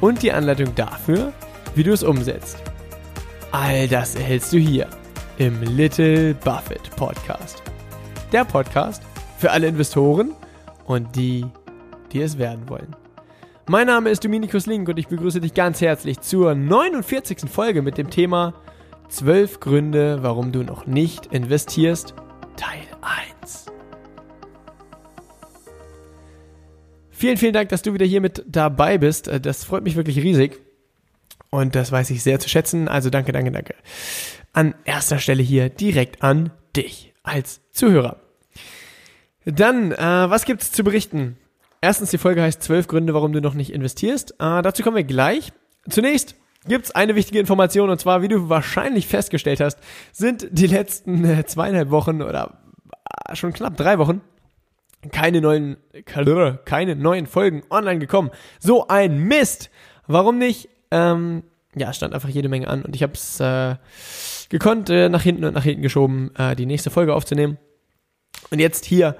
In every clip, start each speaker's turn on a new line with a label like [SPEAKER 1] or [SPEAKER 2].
[SPEAKER 1] Und die Anleitung dafür, wie du es umsetzt. All das erhältst du hier im Little Buffett Podcast. Der Podcast für alle Investoren und die, die es werden wollen. Mein Name ist Dominikus Link und ich begrüße dich ganz herzlich zur 49. Folge mit dem Thema 12 Gründe, warum du noch nicht investierst, Teil Vielen, vielen Dank, dass du wieder hier mit dabei bist. Das freut mich wirklich riesig. Und das weiß ich sehr zu schätzen. Also danke, danke, danke. An erster Stelle hier direkt an dich als Zuhörer. Dann, äh, was gibt's zu berichten? Erstens, die Folge heißt 12 Gründe, warum du noch nicht investierst. Äh, dazu kommen wir gleich. Zunächst gibt's eine wichtige Information und zwar, wie du wahrscheinlich festgestellt hast, sind die letzten äh, zweieinhalb Wochen oder äh, schon knapp drei Wochen keine neuen, keine neuen Folgen online gekommen. So ein Mist! Warum nicht? Ähm, ja, stand einfach jede Menge an und ich habe es äh, gekonnt äh, nach hinten und nach hinten geschoben, äh, die nächste Folge aufzunehmen. Und jetzt hier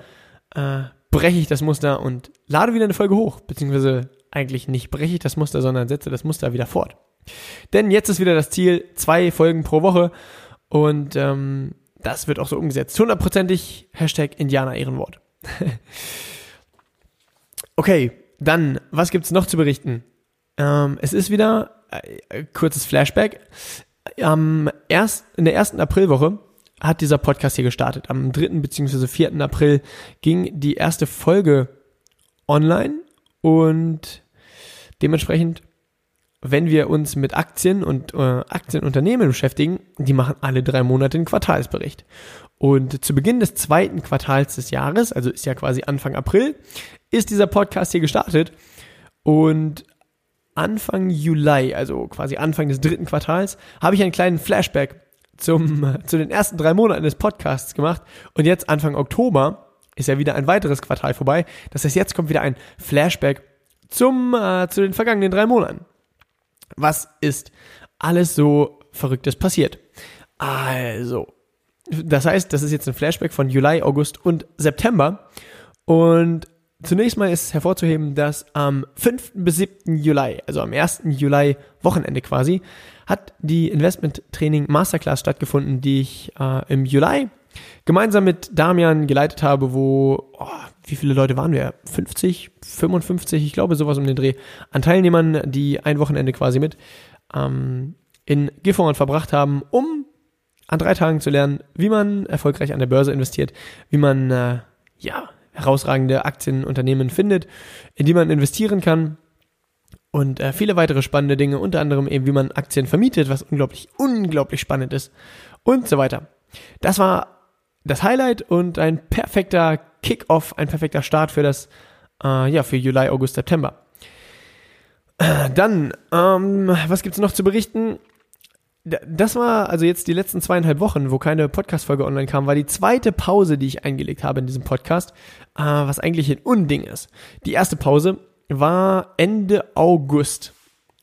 [SPEAKER 1] äh, breche ich das Muster und lade wieder eine Folge hoch, beziehungsweise eigentlich nicht breche ich das Muster, sondern setze das Muster wieder fort. Denn jetzt ist wieder das Ziel, zwei Folgen pro Woche und ähm, das wird auch so umgesetzt. Hundertprozentig Hashtag Indianer Ehrenwort. okay, dann, was gibt's noch zu berichten? Ähm, es ist wieder, äh, kurzes Flashback, am erst, in der ersten Aprilwoche hat dieser Podcast hier gestartet. Am 3. bzw. 4. April ging die erste Folge online und dementsprechend, wenn wir uns mit Aktien und äh, Aktienunternehmen beschäftigen, die machen alle drei Monate einen Quartalsbericht. Und zu Beginn des zweiten Quartals des Jahres, also ist ja quasi Anfang April, ist dieser Podcast hier gestartet und Anfang Juli, also quasi Anfang des dritten Quartals, habe ich einen kleinen Flashback zum, zu den ersten drei Monaten des Podcasts gemacht. Und jetzt Anfang Oktober ist ja wieder ein weiteres Quartal vorbei. Das heißt, jetzt kommt wieder ein Flashback zum, äh, zu den vergangenen drei Monaten. Was ist alles so Verrücktes passiert? Also, das heißt, das ist jetzt ein Flashback von Juli, August und September. Und zunächst mal ist hervorzuheben, dass am 5. bis 7. Juli, also am 1. Juli Wochenende quasi, hat die Investment Training Masterclass stattgefunden, die ich äh, im Juli gemeinsam mit Damian geleitet habe, wo, oh, wie viele Leute waren wir? 50, 55, ich glaube sowas um den Dreh, an Teilnehmern, die ein Wochenende quasi mit ähm, in Gifhorn verbracht haben, um an drei Tagen zu lernen, wie man erfolgreich an der Börse investiert, wie man äh, ja herausragende Aktienunternehmen findet, in die man investieren kann und äh, viele weitere spannende Dinge, unter anderem eben, wie man Aktien vermietet, was unglaublich, unglaublich spannend ist und so weiter. Das war das Highlight und ein perfekter Kick-off, ein perfekter Start für das, äh, ja, für Juli, August, September. Dann, ähm, was gibt's noch zu berichten? Das war also jetzt die letzten zweieinhalb Wochen, wo keine Podcast-Folge online kam, war die zweite Pause, die ich eingelegt habe in diesem Podcast, äh, was eigentlich ein Unding ist. Die erste Pause war Ende August.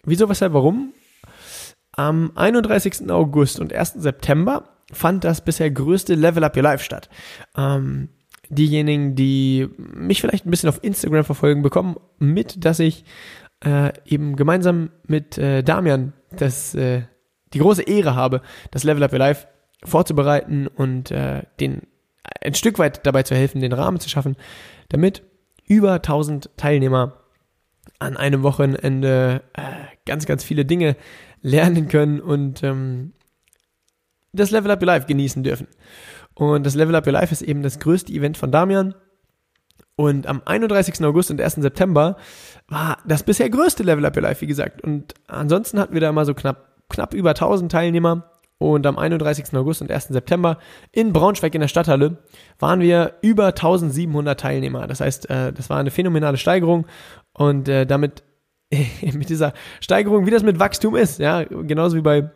[SPEAKER 1] Wieso, weshalb, warum? Am 31. August und 1. September fand das bisher größte Level Up Your Life statt. Ähm, diejenigen, die mich vielleicht ein bisschen auf Instagram verfolgen, bekommen mit, dass ich äh, eben gemeinsam mit äh, Damian das, äh, die große Ehre habe, das Level Up Your Life vorzubereiten und äh, den ein Stück weit dabei zu helfen, den Rahmen zu schaffen, damit über 1000 Teilnehmer an einem Wochenende äh, ganz, ganz viele Dinge lernen können und ähm, das Level Up Your Life genießen dürfen. Und das Level Up Your Life ist eben das größte Event von Damian. Und am 31. August und 1. September war das bisher größte Level Up Your Life, wie gesagt. Und ansonsten hatten wir da mal so knapp, knapp über 1000 Teilnehmer. Und am 31. August und 1. September in Braunschweig in der Stadthalle waren wir über 1700 Teilnehmer. Das heißt, äh, das war eine phänomenale Steigerung und äh, damit mit dieser Steigerung, wie das mit Wachstum ist, ja, genauso wie bei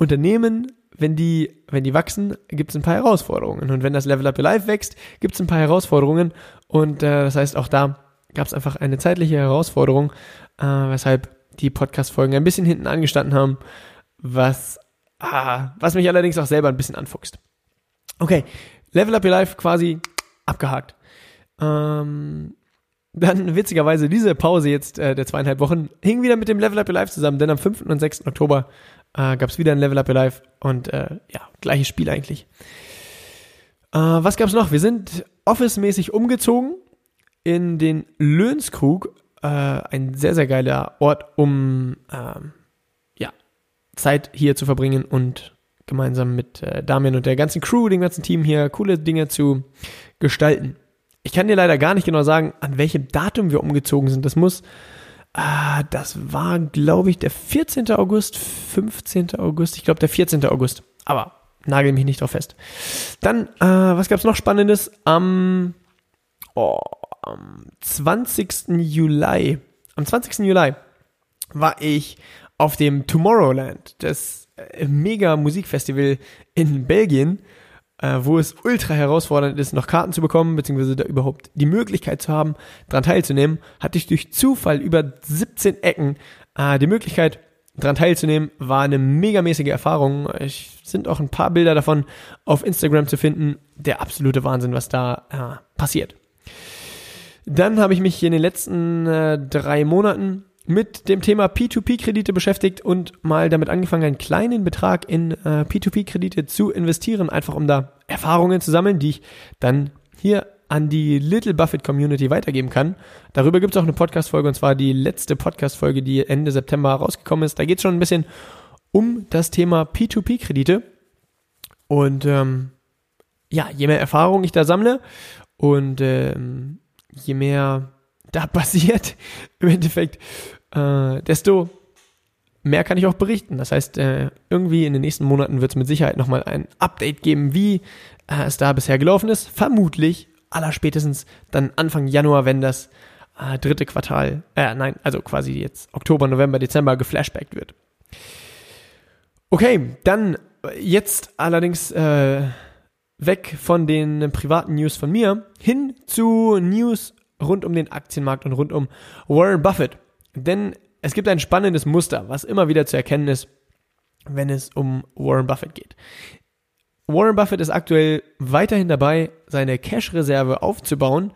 [SPEAKER 1] Unternehmen, wenn die, wenn die wachsen, gibt es ein paar Herausforderungen. Und wenn das Level Up Your Life wächst, gibt es ein paar Herausforderungen. Und äh, das heißt, auch da gab es einfach eine zeitliche Herausforderung, äh, weshalb die Podcast-Folgen ein bisschen hinten angestanden haben, was, ah, was mich allerdings auch selber ein bisschen anfuchst. Okay, Level Up Your Life quasi abgehakt. Ähm, dann witzigerweise diese Pause jetzt äh, der zweieinhalb Wochen hing wieder mit dem Level Up Your Life zusammen, denn am 5. und 6. Oktober äh, gab es wieder ein Level Up Your Life und äh, ja, gleiches Spiel eigentlich. Äh, was gab's noch? Wir sind office-mäßig umgezogen in den Löhnskrug, äh, ein sehr, sehr geiler Ort, um ähm, ja, Zeit hier zu verbringen und gemeinsam mit äh, Damian und der ganzen Crew, dem ganzen Team hier, coole Dinge zu gestalten. Ich kann dir leider gar nicht genau sagen, an welchem Datum wir umgezogen sind. Das muss, ah, das war, glaube ich, der 14. August, 15. August, ich glaube der 14. August. Aber nagel mich nicht drauf fest. Dann, äh, was gab's noch Spannendes? Am, oh, am 20. Juli, am 20. Juli war ich auf dem Tomorrowland, das äh, mega Musikfestival in Belgien äh, wo es ultra herausfordernd ist, noch Karten zu bekommen, beziehungsweise da überhaupt die Möglichkeit zu haben, daran teilzunehmen, hatte ich durch Zufall über 17 Ecken äh, die Möglichkeit, daran teilzunehmen, war eine megamäßige Erfahrung. Es sind auch ein paar Bilder davon auf Instagram zu finden. Der absolute Wahnsinn, was da äh, passiert. Dann habe ich mich hier in den letzten äh, drei Monaten mit dem Thema P2P-Kredite beschäftigt und mal damit angefangen, einen kleinen Betrag in äh, P2P-Kredite zu investieren, einfach um da Erfahrungen zu sammeln, die ich dann hier an die Little Buffett Community weitergeben kann. Darüber gibt es auch eine Podcast-Folge und zwar die letzte Podcast-Folge, die Ende September rausgekommen ist. Da geht es schon ein bisschen um das Thema P2P-Kredite. Und ähm, ja, je mehr Erfahrung ich da sammle und ähm, je mehr da passiert, im Endeffekt, äh, desto mehr kann ich auch berichten. Das heißt, äh, irgendwie in den nächsten Monaten wird es mit Sicherheit nochmal ein Update geben, wie äh, es da bisher gelaufen ist. Vermutlich allerspätestens dann Anfang Januar, wenn das äh, dritte Quartal, äh, nein, also quasi jetzt Oktober, November, Dezember geflashbackt wird. Okay, dann jetzt allerdings äh, weg von den privaten News von mir hin zu News rund um den Aktienmarkt und rund um Warren Buffett. Denn es gibt ein spannendes Muster, was immer wieder zu erkennen ist, wenn es um Warren Buffett geht. Warren Buffett ist aktuell weiterhin dabei, seine Cash-Reserve aufzubauen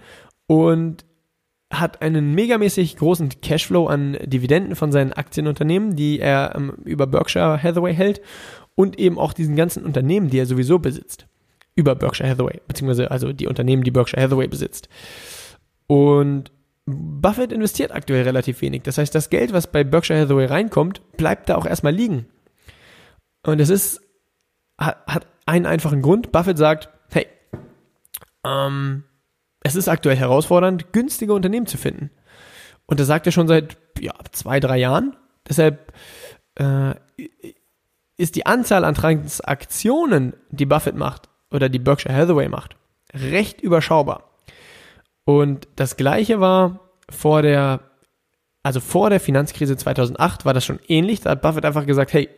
[SPEAKER 1] und hat einen megamäßig großen Cashflow an Dividenden von seinen Aktienunternehmen, die er ähm, über Berkshire Hathaway hält und eben auch diesen ganzen Unternehmen, die er sowieso besitzt, über Berkshire Hathaway, beziehungsweise also die Unternehmen, die Berkshire Hathaway besitzt. Und Buffett investiert aktuell relativ wenig. Das heißt, das Geld, was bei Berkshire Hathaway reinkommt, bleibt da auch erstmal liegen. Und es ist, hat, einen einfachen Grund. Buffett sagt, hey, ähm, es ist aktuell herausfordernd, günstige Unternehmen zu finden. Und das sagt er schon seit ja, zwei, drei Jahren. Deshalb äh, ist die Anzahl an Transaktionen, die Buffett macht oder die Berkshire Hathaway macht, recht überschaubar. Und das gleiche war vor der, also vor der Finanzkrise 2008 war das schon ähnlich. Da hat Buffett einfach gesagt, hey,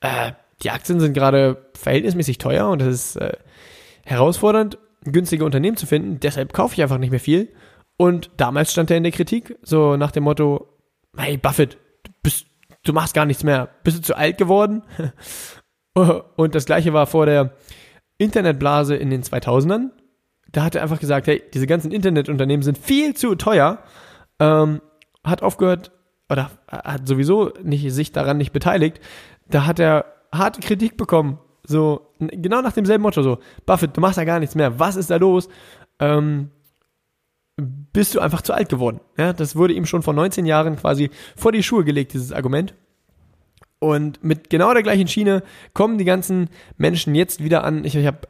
[SPEAKER 1] äh, die Aktien sind gerade verhältnismäßig teuer und es ist äh, herausfordernd, günstige Unternehmen zu finden. Deshalb kaufe ich einfach nicht mehr viel. Und damals stand er in der Kritik, so nach dem Motto, hey Buffett, du, bist, du machst gar nichts mehr. Bist du zu alt geworden? und das gleiche war vor der Internetblase in den 2000ern da hat er einfach gesagt, hey, diese ganzen Internetunternehmen sind viel zu teuer, ähm, hat aufgehört oder hat sowieso nicht, sich daran nicht beteiligt. Da hat er harte Kritik bekommen. So, genau nach demselben Motto, so, Buffett, du machst ja gar nichts mehr. Was ist da los? Ähm, bist du einfach zu alt geworden? Ja, das wurde ihm schon vor 19 Jahren quasi vor die Schuhe gelegt, dieses Argument. Und mit genau der gleichen Schiene kommen die ganzen Menschen jetzt wieder an. Ich, ich habe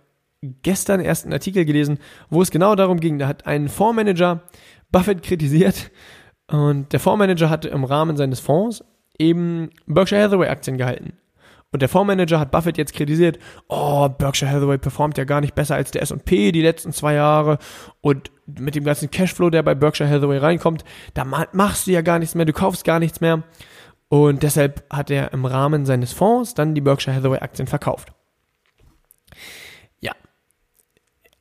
[SPEAKER 1] gestern erst einen Artikel gelesen, wo es genau darum ging. Da hat ein Fondsmanager Buffett kritisiert und der Fondsmanager hatte im Rahmen seines Fonds eben Berkshire Hathaway Aktien gehalten. Und der Fondsmanager hat Buffett jetzt kritisiert, oh, Berkshire Hathaway performt ja gar nicht besser als der S&P die letzten zwei Jahre und mit dem ganzen Cashflow, der bei Berkshire Hathaway reinkommt, da machst du ja gar nichts mehr, du kaufst gar nichts mehr. Und deshalb hat er im Rahmen seines Fonds dann die Berkshire Hathaway Aktien verkauft. Ja.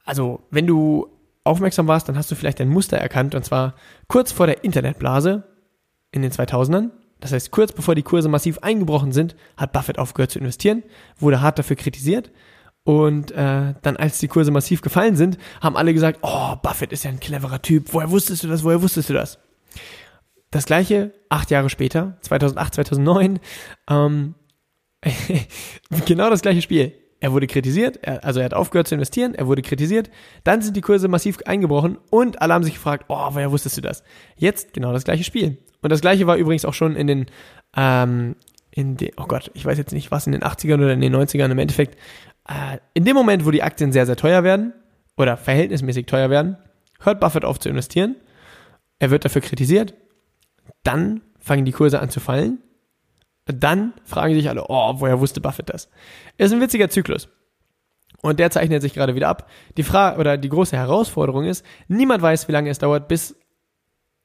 [SPEAKER 1] Also, wenn du aufmerksam warst, dann hast du vielleicht ein Muster erkannt und zwar kurz vor der Internetblase in den 2000ern das heißt, kurz bevor die Kurse massiv eingebrochen sind, hat Buffett aufgehört zu investieren, wurde hart dafür kritisiert. Und äh, dann, als die Kurse massiv gefallen sind, haben alle gesagt, oh, Buffett ist ja ein cleverer Typ. Woher wusstest du das? Woher wusstest du das? Das gleiche acht Jahre später, 2008, 2009, ähm, genau das gleiche Spiel. Er wurde kritisiert, er, also er hat aufgehört zu investieren, er wurde kritisiert, dann sind die Kurse massiv eingebrochen und alle haben sich gefragt, oh, woher wusstest du das? Jetzt genau das gleiche Spiel. Und das gleiche war übrigens auch schon in den, ähm, in den, oh Gott, ich weiß jetzt nicht, was in den 80ern oder in den 90ern im Endeffekt, äh, in dem Moment, wo die Aktien sehr, sehr teuer werden oder verhältnismäßig teuer werden, hört Buffett auf zu investieren. Er wird dafür kritisiert. Dann fangen die Kurse an zu fallen. Dann fragen sich alle, oh, woher wusste Buffett das? Ist ein witziger Zyklus. Und der zeichnet sich gerade wieder ab. Die Frage oder die große Herausforderung ist, niemand weiß, wie lange es dauert, bis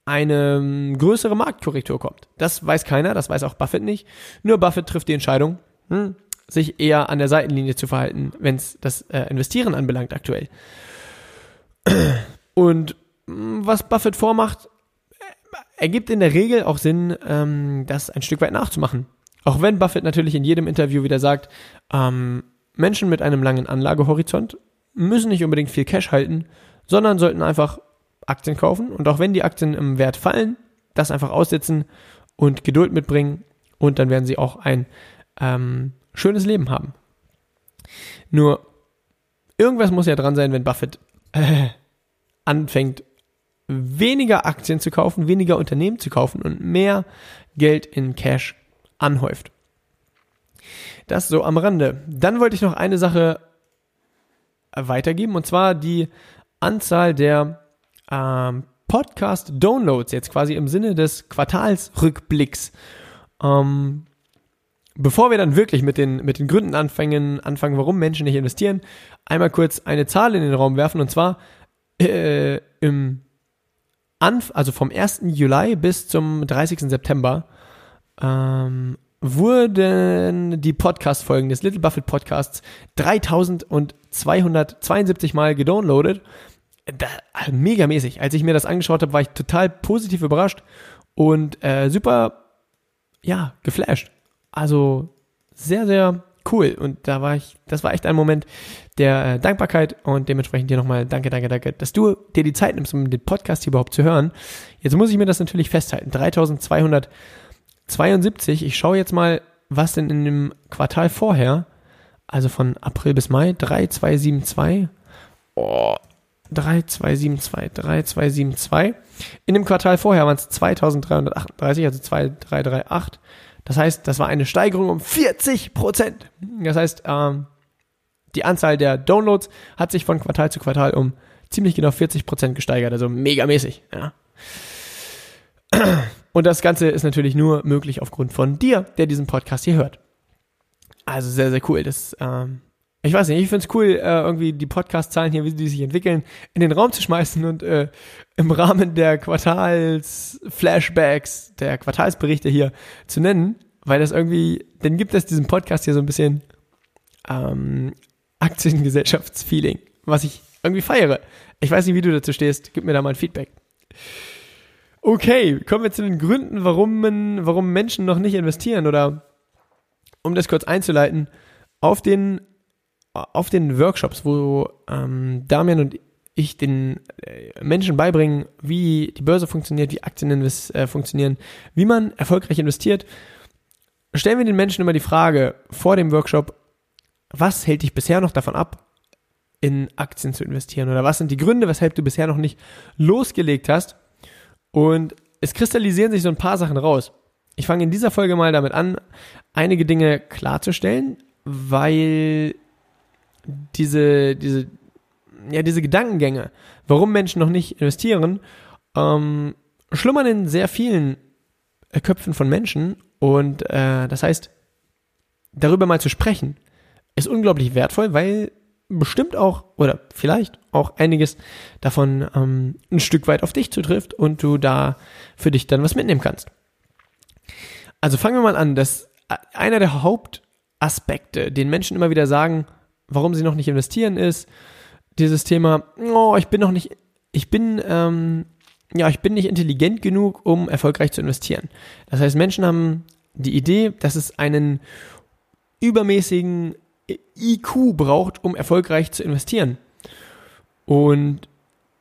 [SPEAKER 1] eine ähm, größere Marktkorrektur kommt. Das weiß keiner, das weiß auch Buffett nicht. Nur Buffett trifft die Entscheidung, hm, sich eher an der Seitenlinie zu verhalten, wenn es das äh, Investieren anbelangt aktuell. Und hm, was Buffett vormacht, ergibt in der Regel auch Sinn, ähm, das ein Stück weit nachzumachen. Auch wenn Buffett natürlich in jedem Interview wieder sagt, ähm, Menschen mit einem langen Anlagehorizont müssen nicht unbedingt viel Cash halten, sondern sollten einfach Aktien kaufen und auch wenn die Aktien im Wert fallen, das einfach aussitzen und Geduld mitbringen und dann werden sie auch ein ähm, schönes Leben haben. Nur irgendwas muss ja dran sein, wenn Buffett äh, anfängt, weniger Aktien zu kaufen, weniger Unternehmen zu kaufen und mehr Geld in Cash anhäuft. Das so am Rande. Dann wollte ich noch eine Sache weitergeben und zwar die Anzahl der ähm, Podcast-Downloads jetzt quasi im Sinne des Quartalsrückblicks. Ähm, bevor wir dann wirklich mit den, mit den Gründen anfangen, anfangen, warum Menschen nicht investieren, einmal kurz eine Zahl in den Raum werfen und zwar äh, im Anf also vom 1. Juli bis zum 30. September ähm, wurden die Podcast-Folgen des Little Buffett Podcasts 3272 Mal gedownloadet da, mega mäßig. Als ich mir das angeschaut habe, war ich total positiv überrascht und äh, super, ja, geflasht. Also sehr, sehr cool. Und da war ich, das war echt ein Moment der äh, Dankbarkeit und dementsprechend dir nochmal danke, danke, danke, dass du dir die Zeit nimmst, um den Podcast hier überhaupt zu hören. Jetzt muss ich mir das natürlich festhalten. 3272. Ich schaue jetzt mal, was denn in dem Quartal vorher, also von April bis Mai, 3272. Oh, 3272, 3272. In dem Quartal vorher waren es 2338, also 2338. Das heißt, das war eine Steigerung um 40 Prozent. Das heißt, ähm, die Anzahl der Downloads hat sich von Quartal zu Quartal um ziemlich genau 40 Prozent gesteigert, also megamäßig. Ja. Und das Ganze ist natürlich nur möglich aufgrund von dir, der diesen Podcast hier hört. Also sehr, sehr cool. Das ähm, ich weiß nicht, ich finde es cool, äh, irgendwie die Podcast-Zahlen hier, wie die sich entwickeln, in den Raum zu schmeißen und äh, im Rahmen der Quartals-Flashbacks, der Quartalsberichte hier zu nennen, weil das irgendwie, dann gibt es diesem Podcast hier so ein bisschen ähm, Aktiengesellschaftsfeeling, was ich irgendwie feiere. Ich weiß nicht, wie du dazu stehst, gib mir da mal ein Feedback. Okay, kommen wir zu den Gründen, warum, man, warum Menschen noch nicht investieren oder um das kurz einzuleiten, auf den auf den Workshops, wo ähm, Damian und ich den äh, Menschen beibringen, wie die Börse funktioniert, wie Aktien äh, funktionieren, wie man erfolgreich investiert, stellen wir den Menschen immer die Frage vor dem Workshop, was hält dich bisher noch davon ab, in Aktien zu investieren? Oder was sind die Gründe, weshalb du bisher noch nicht losgelegt hast? Und es kristallisieren sich so ein paar Sachen raus. Ich fange in dieser Folge mal damit an, einige Dinge klarzustellen, weil diese, diese, ja, diese Gedankengänge, warum Menschen noch nicht investieren, ähm, schlummern in sehr vielen äh, Köpfen von Menschen und äh, das heißt, darüber mal zu sprechen, ist unglaublich wertvoll, weil bestimmt auch oder vielleicht auch einiges davon ähm, ein Stück weit auf dich zutrifft und du da für dich dann was mitnehmen kannst. Also fangen wir mal an, dass einer der Hauptaspekte, den Menschen immer wieder sagen, warum sie noch nicht investieren, ist dieses Thema, oh, ich bin noch nicht, ich bin, ähm, ja, ich bin nicht intelligent genug, um erfolgreich zu investieren. Das heißt, Menschen haben die Idee, dass es einen übermäßigen IQ braucht, um erfolgreich zu investieren. Und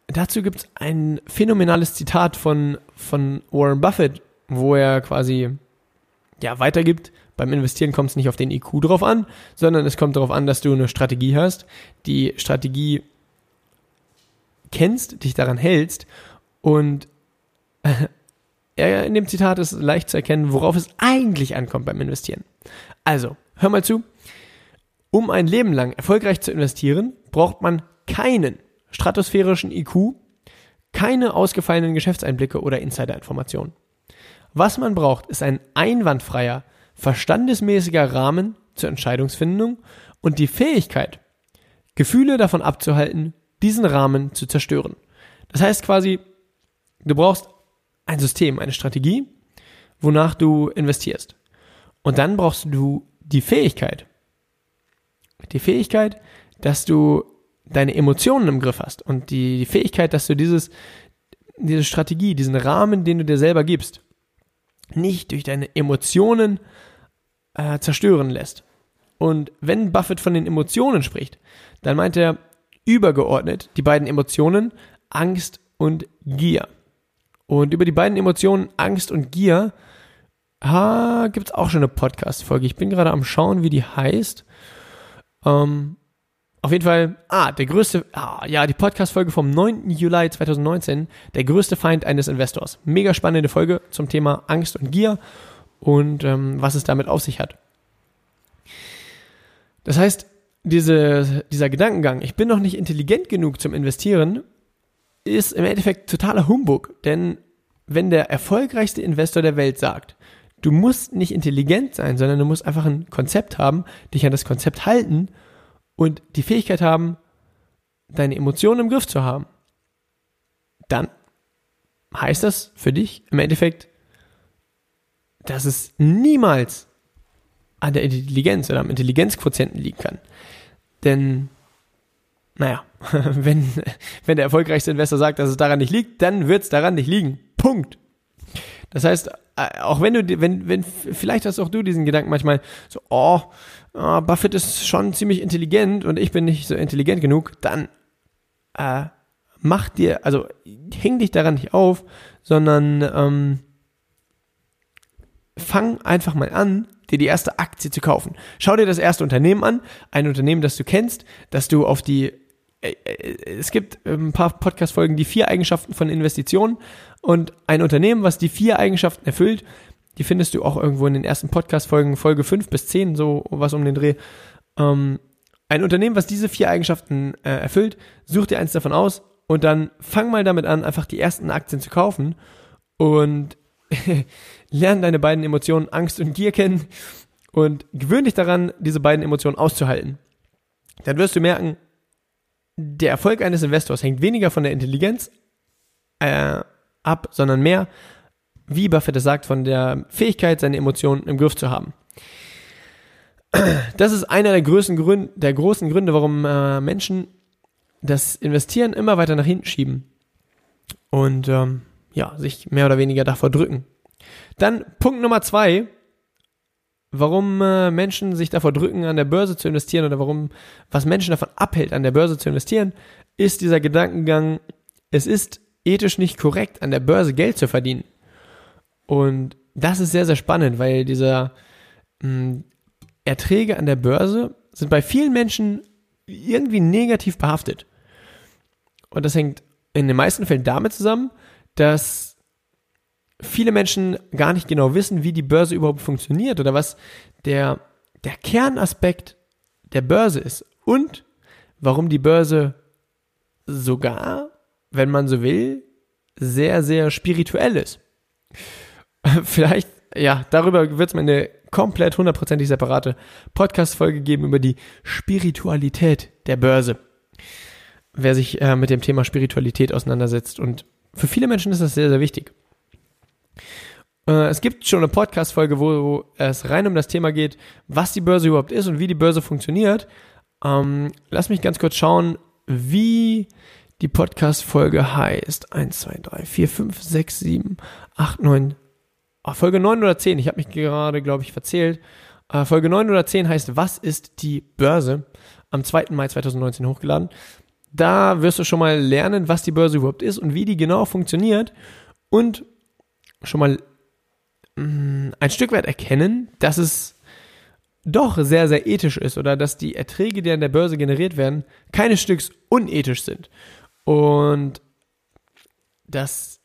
[SPEAKER 1] dazu gibt es ein phänomenales Zitat von, von Warren Buffett, wo er quasi ja, weitergibt. Beim Investieren kommt es nicht auf den IQ drauf an, sondern es kommt darauf an, dass du eine Strategie hast, die Strategie kennst, dich daran hältst und äh, in dem Zitat ist leicht zu erkennen, worauf es eigentlich ankommt beim Investieren. Also, hör mal zu. Um ein Leben lang erfolgreich zu investieren, braucht man keinen stratosphärischen IQ, keine ausgefallenen Geschäftseinblicke oder Insiderinformationen. Was man braucht, ist ein einwandfreier, verstandesmäßiger Rahmen zur Entscheidungsfindung und die Fähigkeit, Gefühle davon abzuhalten, diesen Rahmen zu zerstören. Das heißt quasi, du brauchst ein System, eine Strategie, wonach du investierst. Und dann brauchst du die Fähigkeit, die Fähigkeit, dass du deine Emotionen im Griff hast und die, Fähigkeit, dass du dieses, diese Strategie, diesen Rahmen, den du dir selber gibst, nicht durch deine Emotionen äh, zerstören lässt. Und wenn Buffett von den Emotionen spricht, dann meint er übergeordnet die beiden Emotionen Angst und Gier. Und über die beiden Emotionen Angst und Gier gibt es auch schon eine Podcast-Folge. Ich bin gerade am Schauen, wie die heißt. Ähm, auf jeden Fall, ah, der größte, ah, ja, die Podcast-Folge vom 9. Juli 2019, der größte Feind eines Investors. Mega spannende Folge zum Thema Angst und Gier und ähm, was es damit auf sich hat. Das heißt, diese, dieser Gedankengang, ich bin noch nicht intelligent genug zum Investieren, ist im Endeffekt totaler Humbug. Denn wenn der erfolgreichste Investor der Welt sagt, du musst nicht intelligent sein, sondern du musst einfach ein Konzept haben, dich an das Konzept halten und die Fähigkeit haben, deine Emotionen im Griff zu haben, dann heißt das für dich im Endeffekt, dass es niemals an der Intelligenz oder am Intelligenzquotienten liegen kann. Denn, naja, wenn, wenn der erfolgreichste Investor sagt, dass es daran nicht liegt, dann wird es daran nicht liegen. Punkt. Das heißt, äh, auch wenn du, wenn, wenn, vielleicht hast auch du diesen Gedanken manchmal so, oh, oh, Buffett ist schon ziemlich intelligent und ich bin nicht so intelligent genug, dann äh, mach dir, also häng dich daran nicht auf, sondern ähm, fang einfach mal an, dir die erste Aktie zu kaufen. Schau dir das erste Unternehmen an, ein Unternehmen, das du kennst, dass du auf die äh, äh, es gibt ein paar Podcast-Folgen, die vier Eigenschaften von Investitionen und ein Unternehmen, was die vier Eigenschaften erfüllt, die findest du auch irgendwo in den ersten Podcast-Folgen, Folge 5 bis 10, so was um den Dreh. Ähm, ein Unternehmen, was diese vier Eigenschaften äh, erfüllt, such dir eins davon aus und dann fang mal damit an, einfach die ersten Aktien zu kaufen und lern deine beiden Emotionen Angst und Gier kennen und gewöhn dich daran, diese beiden Emotionen auszuhalten. Dann wirst du merken, der Erfolg eines Investors hängt weniger von der Intelligenz äh, ab, sondern mehr, wie Buffett es sagt, von der Fähigkeit, seine Emotionen im Griff zu haben. Das ist einer der größten Gründe, der großen Gründe, warum äh, Menschen das Investieren immer weiter nach hinten schieben und ähm, ja, sich mehr oder weniger davor drücken. Dann Punkt Nummer zwei, warum äh, Menschen sich davor drücken, an der Börse zu investieren oder warum, was Menschen davon abhält, an der Börse zu investieren, ist dieser Gedankengang, es ist ethisch nicht korrekt, an der Börse Geld zu verdienen. Und das ist sehr, sehr spannend, weil dieser mh, hm, Erträge an der Börse sind bei vielen Menschen irgendwie negativ behaftet. Und das hängt in den meisten Fällen damit zusammen, dass viele Menschen gar nicht genau wissen, wie die Börse überhaupt funktioniert oder was der, der Kernaspekt der Börse ist und warum die Börse sogar, wenn man so will, sehr, sehr spirituell ist. Vielleicht ja, darüber wird es mal eine komplett hundertprozentig separate Podcast-Folge geben über die Spiritualität der Börse. Wer sich äh, mit dem Thema Spiritualität auseinandersetzt. Und für viele Menschen ist das sehr, sehr wichtig. Äh, es gibt schon eine Podcast-Folge, wo es rein um das Thema geht, was die Börse überhaupt ist und wie die Börse funktioniert. Ähm, lass mich ganz kurz schauen, wie die Podcast-Folge heißt. 1, 2, 3, 4, 5, 6, 7, 8, 9. Ach, Folge 9 oder 10. Ich habe mich gerade, glaube ich, verzählt. Äh, Folge 9 oder 10 heißt, was ist die Börse? Am 2. Mai 2019 hochgeladen. Da wirst du schon mal lernen, was die Börse überhaupt ist und wie die genau funktioniert. Und schon mal mm, ein Stück weit erkennen, dass es doch sehr, sehr ethisch ist oder dass die Erträge, die an der Börse generiert werden, keines Stücks unethisch sind. Und das,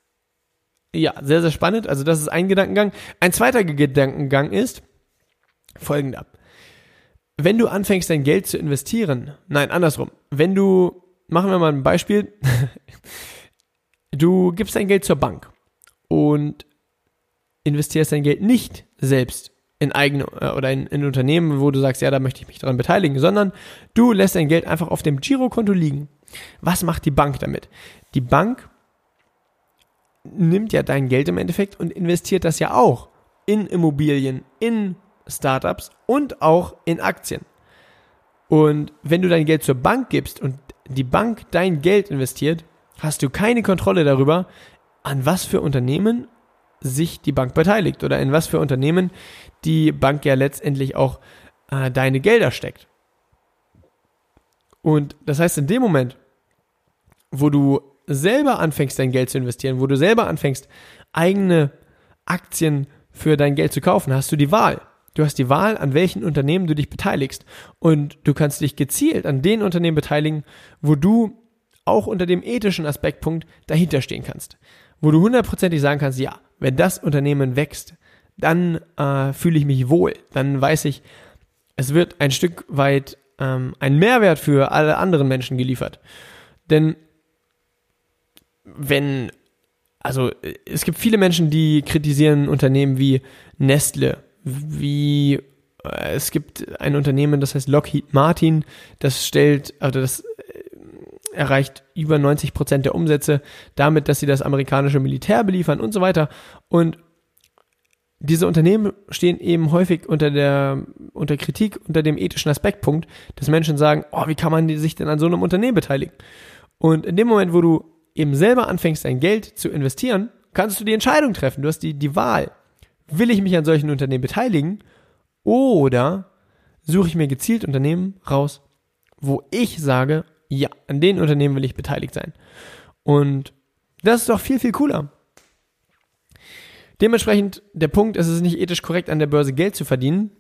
[SPEAKER 1] ja, sehr, sehr spannend. Also das ist ein Gedankengang. Ein zweiter Gedankengang ist folgender. Wenn du anfängst, dein Geld zu investieren, nein, andersrum. Wenn du, machen wir mal ein Beispiel, du gibst dein Geld zur Bank und investierst dein Geld nicht selbst in eigene äh, oder in, in Unternehmen, wo du sagst, ja, da möchte ich mich dran beteiligen, sondern du lässt dein Geld einfach auf dem Girokonto liegen was macht die Bank damit? Die Bank nimmt ja dein Geld im Endeffekt und investiert das ja auch in Immobilien, in Startups und auch in Aktien. Und wenn du dein Geld zur Bank gibst und die Bank dein Geld investiert, hast du keine Kontrolle darüber, an was für Unternehmen sich die Bank beteiligt oder in was für Unternehmen die Bank ja letztendlich auch äh, deine Gelder steckt. Und das heißt, in dem Moment, wo du selber anfängst, dein Geld zu investieren, wo du selber anfängst, eigene Aktien für dein Geld zu kaufen, hast du die Wahl. Du hast die Wahl, an welchen Unternehmen du dich beteiligst. Und du kannst dich gezielt an den Unternehmen beteiligen, wo du auch unter dem ethischen Aspektpunkt dahinter stehen kannst. Wo du hundertprozentig sagen kannst, ja, wenn das Unternehmen wächst, dann äh, fühle ich mich wohl. Dann weiß ich, es wird ein Stück weit ähm, ein Mehrwert für alle anderen Menschen geliefert. Denn wenn, also es gibt viele Menschen, die kritisieren Unternehmen wie Nestle, wie äh, es gibt ein Unternehmen, das heißt Lockheed Martin, das stellt, also das erreicht über 90 Prozent der Umsätze damit, dass sie das amerikanische Militär beliefern und so weiter. Und diese Unternehmen stehen eben häufig unter der, unter Kritik, unter dem ethischen Aspektpunkt, dass Menschen sagen, oh, wie kann man sich denn an so einem Unternehmen beteiligen? Und in dem Moment, wo du eben selber anfängst, dein Geld zu investieren, kannst du die Entscheidung treffen. Du hast die, die Wahl. Will ich mich an solchen Unternehmen beteiligen oder suche ich mir gezielt Unternehmen raus, wo ich sage, ja, an den Unternehmen will ich beteiligt sein. Und das ist doch viel, viel cooler. Dementsprechend, der Punkt, es ist nicht ethisch korrekt, an der Börse Geld zu verdienen,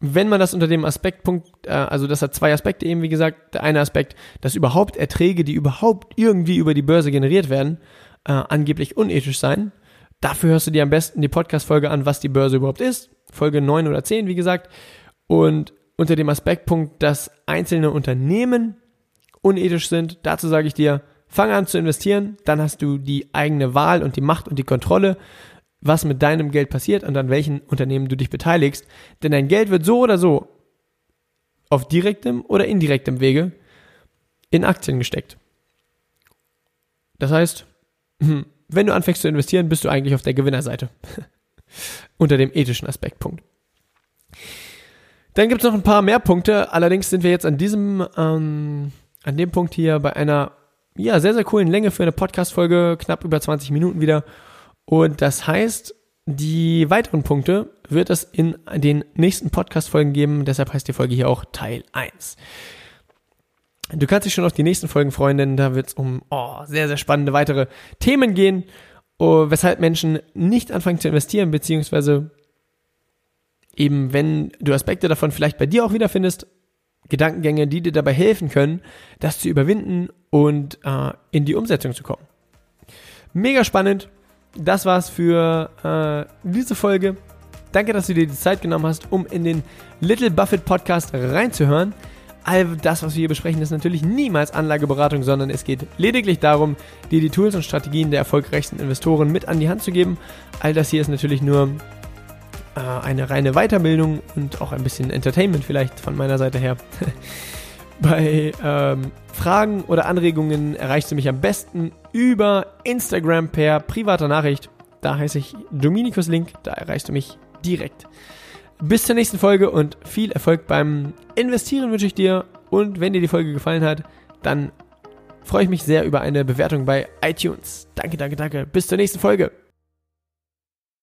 [SPEAKER 1] wenn man das unter dem Aspektpunkt, äh, also das hat zwei Aspekte eben, wie gesagt. Der eine Aspekt, dass überhaupt Erträge, die überhaupt irgendwie über die Börse generiert werden, äh, angeblich unethisch sein. Dafür hörst du dir am besten die Podcast-Folge an, was die Börse überhaupt ist. Folge 9 oder 10, wie gesagt. Und unter dem Aspektpunkt, dass einzelne Unternehmen unethisch sind, dazu sage ich dir, fang an zu investieren, dann hast du die eigene Wahl und die Macht und die Kontrolle was mit deinem Geld passiert und an welchen Unternehmen du dich beteiligst. Denn dein Geld wird so oder so auf direktem oder indirektem Wege in Aktien gesteckt. Das heißt, hm, wenn du anfängst zu investieren, bist du eigentlich auf der Gewinnerseite. Unter dem ethischen Aspektpunkt. Dann gibt es noch ein paar mehr Punkte. Allerdings sind wir jetzt an diesem, ähm, an dem Punkt hier bei einer, ja, sehr, sehr coolen Länge für eine Podcast-Folge, knapp über 20 Minuten wieder. Und das heißt, die weiteren Punkte wird es in den nächsten Podcast-Folgen geben. Deshalb heißt die Folge hier auch Teil 1. Du kannst dich schon auf die nächsten Folgen freuen, denn da wird es um oh, sehr, sehr spannende weitere Themen gehen, oh, weshalb Menschen nicht anfangen zu investieren, beziehungsweise eben, wenn du Aspekte davon vielleicht bei dir auch wiederfindest, Gedankengänge, die dir dabei helfen können, das zu überwinden und äh, in die Umsetzung zu kommen. Mega spannend das war's für äh, diese Folge. Danke, dass du dir die Zeit genommen hast, um in den Little Buffett Podcast reinzuhören. All das, was wir hier besprechen, ist natürlich niemals Anlageberatung, sondern es geht lediglich darum, dir die Tools und Strategien der erfolgreichsten Investoren mit an die Hand zu geben. All das hier ist natürlich nur äh, eine reine Weiterbildung und auch ein bisschen Entertainment vielleicht von meiner Seite her. Bei ähm, Fragen oder Anregungen erreichst du mich am besten über Instagram per privater Nachricht. Da heiße ich Dominikus Link, da erreichst du mich direkt. Bis zur nächsten Folge und viel Erfolg beim Investieren wünsche ich dir. Und wenn dir die Folge gefallen hat, dann freue ich mich sehr über eine Bewertung bei iTunes. Danke, danke, danke. Bis zur nächsten Folge.